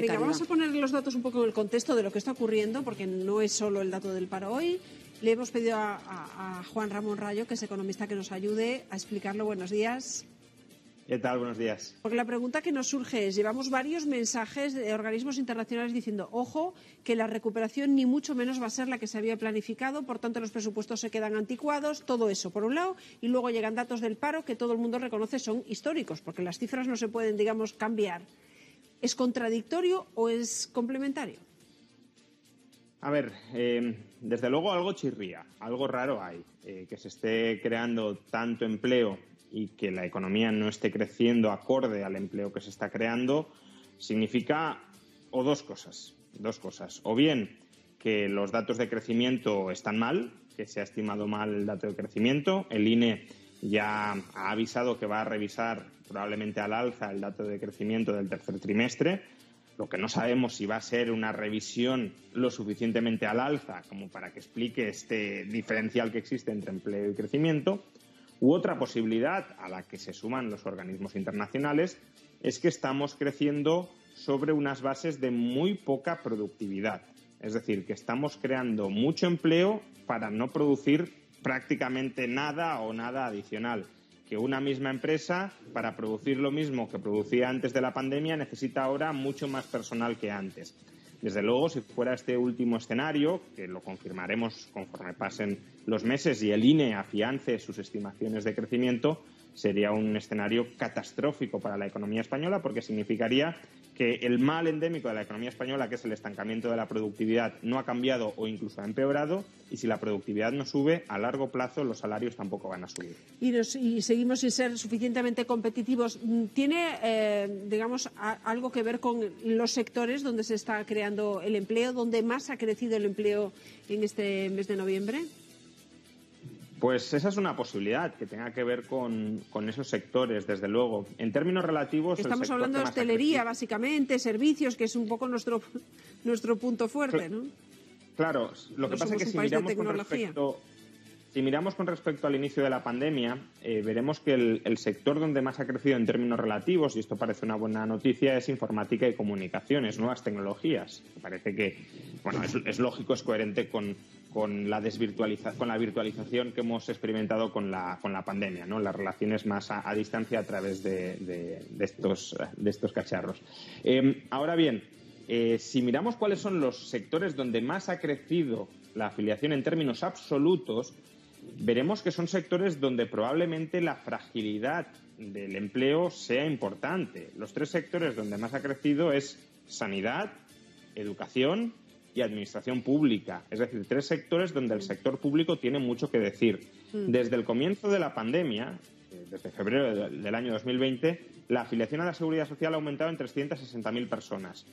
Venga, vamos a poner los datos un poco en el contexto de lo que está ocurriendo, porque no es solo el dato del paro hoy. Le hemos pedido a, a- a Juan Ramón Rayo, que es economista, que nos ayude a explicarlo. Buenos días. ¿Qué tal? Buenos días. Porque la pregunta que nos surge es, llevamos varios mensajes de organismos internacionales diciendo, ojo, que la recuperación ni mucho menos va a ser la que se había planificado, por tanto los presupuestos se quedan anticuados, todo eso por un lado, y luego llegan datos del paro que todo el mundo reconoce son históricos, porque las cifras no se pueden, digamos, cambiar. ¿Es contradictorio o es complementario? A ver, eh, desde luego algo chirría, algo raro hay. Eh, que se esté creando tanto empleo y que la economía no esté creciendo acorde al empleo que se está creando, significa o dos cosas. Dos cosas. O bien que los datos de crecimiento están mal, que se ha estimado mal el dato de crecimiento. El INE ya ha avisado que va a revisar probablemente al alza el dato de crecimiento del tercer trimestre. Lo que no sabemos si va a ser una revisión lo suficientemente al alza como para que explique este diferencial que existe entre empleo y crecimiento. U otra posibilidad a la que se suman los organismos internacionales es que estamos creciendo sobre unas bases de muy poca productividad. Es decir, que estamos creando mucho empleo para no producir prácticamente nada o nada adicional. Que una misma empresa, para producir lo mismo que producía antes de la pandemia, necesita ahora mucho más personal que antes. Desde luego, si fuera este último escenario, que lo confirmaremos conforme pasen los meses y el INE afiance sus estimaciones de crecimiento, sería un escenario catastrófico para la economía española porque significaría que el mal endémico de la economía española, que es el estancamiento de la productividad, no ha cambiado o incluso ha empeorado y si la productividad no sube, a largo plazo los salarios tampoco van a subir. y, seguimos sin ser suficientemente competitivos. ¿Tiene, eh, digamos, algo que ver con los sectores donde se está creando el empleo, donde más ha crecido el empleo en este mes de noviembre? Pues esa es una posibilidad que tenga que ver con, con esos sectores, desde luego. En términos relativos, el Estamos hablando de hostelería, básicamente, servicios, que es un poco nuestro, nuestro punto fuerte, ¿no? Claro, lo que No pasa es que si miramos, con respecto, si miramos con respecto al inicio de la pandemia, eh, veremos que el, el sector donde más ha crecido en términos relativos, y esto parece una buena noticia, es informática y comunicaciones, nuevas tecnologías. Me parece que bueno, es, es lógico, es coherente con, con, la desvirtualiza- con la virtualización que hemos experimentado con la, con la pandemia, ¿no? las relaciones más a, distancia a través de, de- estos, de estos cacharros. Eh, ahora bien, eh, si miramos cuáles son los sectores donde más ha crecido la afiliación en términos absolutos, veremos que son sectores donde probablemente la fragilidad del empleo sea importante. Los tres sectores donde más ha crecido es sanidad, educación y administración pública. Es decir, tres sectores donde el sector público tiene mucho que decir. Mm. Desde el comienzo de la pandemia, eh, desde febrero del año 2020, la afiliación a la seguridad social ha aumentado en 360.000 personas.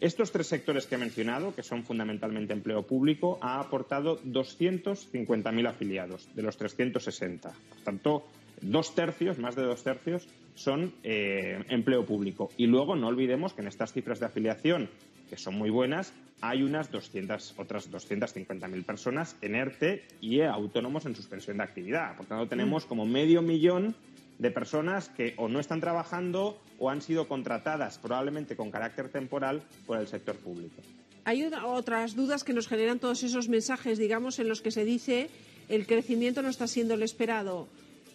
Estos tres sectores que he mencionado, que son fundamentalmente empleo público, ha aportado 250.000 afiliados de los 360. Por tanto, dos tercios, más de dos tercios, son eh, empleo público. Y luego no olvidemos que en estas cifras de afiliación, que son muy buenas, hay unas 200, otras 250.000 personas en ERTE y autónomos en suspensión de actividad. Por tanto, tenemos como medio millón de personas que o no están trabajando o han sido contratadas probablemente con carácter temporal por el sector público. Hay otras dudas que nos generan todos esos mensajes, digamos, en los que se dice el crecimiento no está siendo el esperado.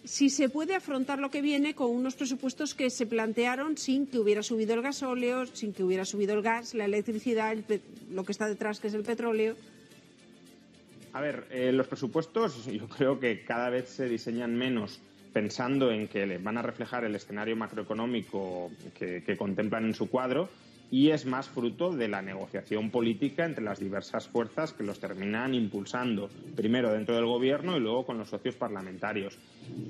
Si se puede afrontar lo que viene con unos presupuestos que se plantearon sin que hubiera subido el gasóleo, sin que hubiera subido el gas, la electricidad, lo que está detrás, que es el petróleo. A ver, eh, los presupuestos yo creo que cada vez se diseñan menos pensando en que van a reflejar el escenario macroeconómico que, contemplan en su cuadro y es más fruto de la negociación política entre las diversas fuerzas que los terminan impulsando, primero dentro del gobierno y luego con los socios parlamentarios.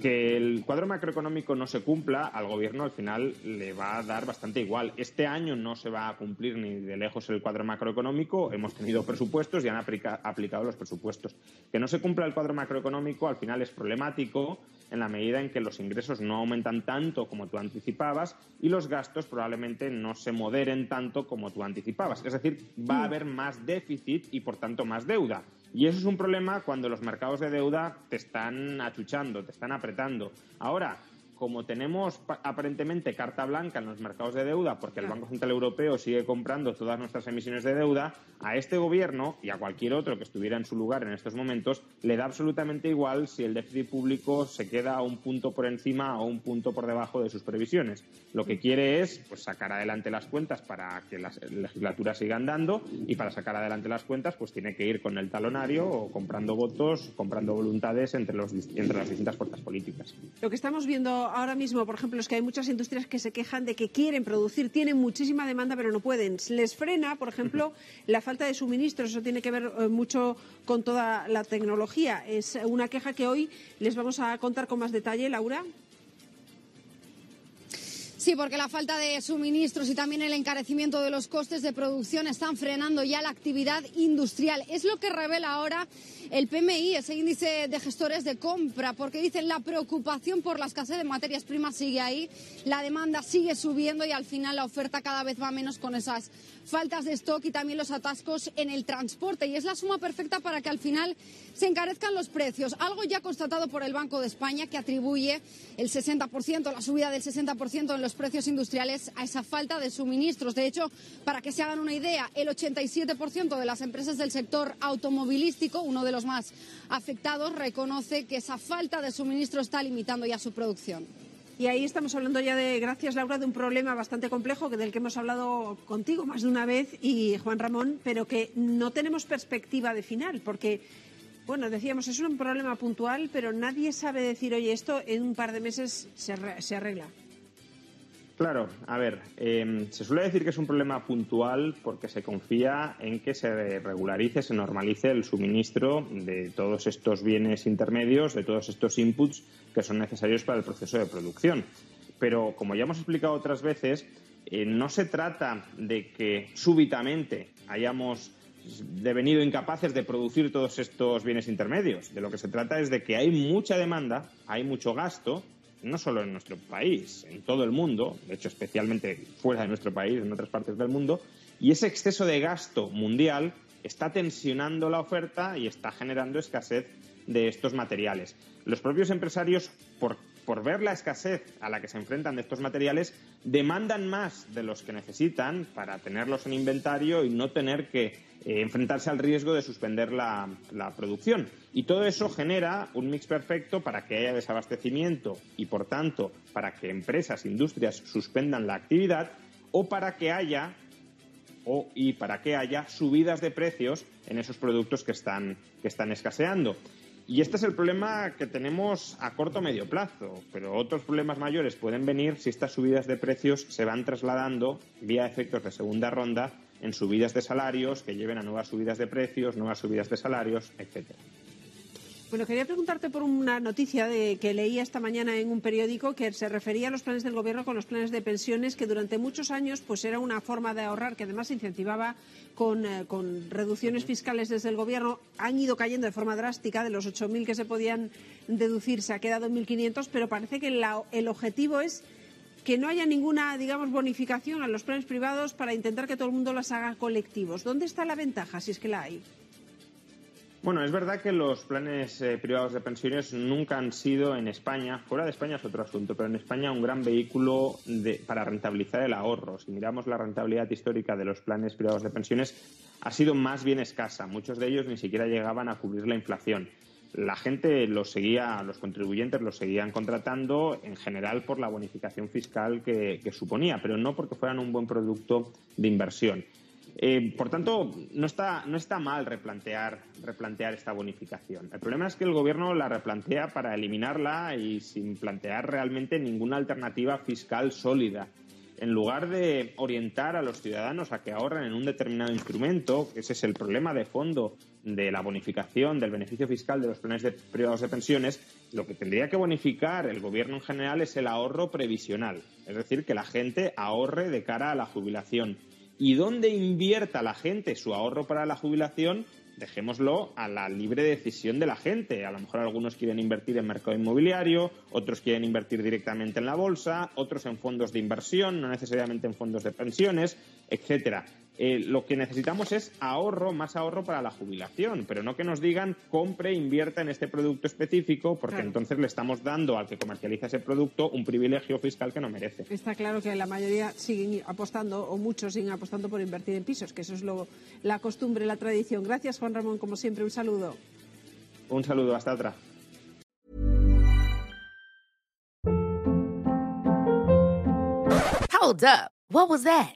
Que el cuadro macroeconómico no se cumpla, al gobierno al final le va a dar bastante igual. Este año no se va a cumplir ni de lejos el cuadro macroeconómico, hemos tenido presupuestos y han aplicado los presupuestos. Que no se cumpla el cuadro macroeconómico al final es problemático en la medida en que los ingresos no aumentan tanto como tú anticipabas y los gastos probablemente no se moderen tanto como tú anticipabas. Es decir, va a mm. haber más déficit y por tanto más deuda. Y eso es un problema cuando los mercados de deuda te están achuchando, te están apretando. Ahora, como tenemos aparentemente carta blanca en los mercados de deuda, porque el Banco Central Europeo sigue comprando todas nuestras emisiones de deuda, a este gobierno y a cualquier otro que estuviera en su lugar en estos momentos le da absolutamente igual si el déficit público se queda a un punto por encima o un punto por debajo de sus previsiones. Lo que quiere es pues, sacar adelante las cuentas para que las legislaturas sigan dando y para sacar adelante las cuentas pues tiene que ir con el talonario o comprando votos, comprando voluntades entre, los, entre las distintas fuerzas políticas. Lo que estamos viendo ahora mismo, por ejemplo, es que hay muchas industrias que se quejan de que quieren producir, tienen muchísima demanda, pero no pueden. Les frena, por ejemplo, la falta de suministros. Eso tiene que ver eh, mucho con toda la tecnología. Es una queja que hoy les vamos a contar con más detalle, Laura. Sí, porque la falta de suministros y también el encarecimiento de los costes de producción están frenando ya la actividad industrial. Es lo que revela ahora el PMI, ese índice de gestores de compra, porque dicen la preocupación por la escasez de materias primas sigue ahí, la demanda sigue subiendo y al final la oferta cada vez va menos con esas faltas de stock y también los atascos en el transporte. Y es la suma perfecta para que al final se encarezcan los precios. Algo ya constatado por el Banco de España que atribuye el 60%, la subida del 60% en los precios industriales a esa falta de suministros. De hecho, para que se hagan una idea, el 87% de las empresas del sector automovilístico, uno de los más afectados, reconoce que esa falta de suministro está limitando ya su producción. Y ahí estamos hablando ya de, gracias Laura, de un problema bastante complejo del que hemos hablado contigo más de una vez y Juan Ramón, pero que no tenemos perspectiva de final, porque, bueno, decíamos, es un problema puntual, pero nadie sabe decir, oye, esto en un par de meses se, arregla. Claro, a ver, em, se suele decir que es un problema puntual porque se confía en que se regularice, se normalice el suministro de todos estos bienes intermedios, de todos estos inputs que son necesarios para el proceso de producción. Pero, como ya hemos explicado otras veces, eh, no se trata de que súbitamente hayamos devenido incapaces de producir todos estos bienes intermedios. De lo que se trata es de que hay mucha demanda, hay mucho gasto, no solo en nuestro país, en todo el mundo, de hecho especialmente fuera de nuestro país, en otras partes del mundo, y ese exceso de gasto mundial está tensionando la oferta y está generando escasez de estos materiales. Los propios empresarios, por, ver la escasez a la que se enfrentan de estos materiales, demandan más de los que necesitan para tenerlos en inventario y no tener que eh, enfrentarse al riesgo de suspender la, la, producción. Y todo eso genera un mix perfecto para que haya desabastecimiento y, por tanto, para que empresas, industrias suspendan la actividad o para que haya o y para que haya subidas de precios en esos productos que están, que están escaseando. Y este es el problema que tenemos a corto o medio plazo, pero otros problemas mayores pueden venir si estas subidas de precios se van trasladando vía efectos de segunda ronda en subidas de salarios que lleven a nuevas subidas de precios, nuevas subidas de salarios, etcétera. Bueno, quería preguntarte por una noticia de, que leía esta mañana en un periódico que se refería a los planes del Gobierno con los planes de pensiones, que durante muchos años pues era una forma de ahorrar que además se incentivaba con, eh, con reducciones fiscales desde el Gobierno. Han ido cayendo de forma drástica, de los 8.000 que se podían deducir se ha quedado en 1.500, pero parece que la, el objetivo es que no haya ninguna, digamos, bonificación a los planes privados para intentar que todo el mundo las haga colectivos. ¿Dónde está la ventaja, si es que la hay? Bueno, es verdad que los planes eh, privados de pensiones nunca han sido en España, fuera de España es otro asunto, pero en España un gran vehículo para rentabilizar el ahorro. Si miramos la rentabilidad histórica de los planes privados de pensiones, ha sido más bien escasa. Muchos de ellos ni siquiera llegaban a cubrir la inflación. La gente los seguía, los contribuyentes los seguían contratando en general por la bonificación fiscal que suponía, pero no porque fueran un buen producto de inversión. Eh, por tanto, no está, no está mal replantear, replantear esta bonificación. El problema es que el Gobierno la replantea para eliminarla y sin plantear realmente ninguna alternativa fiscal sólida. En lugar de orientar a los ciudadanos a que ahorren en un determinado instrumento, ese es el problema de fondo de la bonificación del beneficio fiscal de los planes de privados de pensiones, lo que tendría que bonificar el gobierno en general es el ahorro previsional, es decir, que la gente ahorre de cara a la jubilación y dónde invierta la gente su ahorro para la jubilación, dejémoslo a la libre decisión de la gente. A lo mejor algunos quieren invertir en mercado inmobiliario, otros quieren invertir directamente en la bolsa, otros en fondos de inversión, no necesariamente en fondos de pensiones, etcétera. Eh, lo que necesitamos es ahorro, más ahorro para la jubilación, pero no que nos digan compre, invierta en este producto específico, porque entonces le estamos dando al que comercializa ese producto un privilegio fiscal que no merece. Está claro que la mayoría siguen apostando, o muchos siguen apostando por invertir en pisos, que eso es lo, la costumbre, la tradición. Gracias, Juan Ramón, como siempre, un saludo. Un saludo, hasta otra. Hold up. What was that?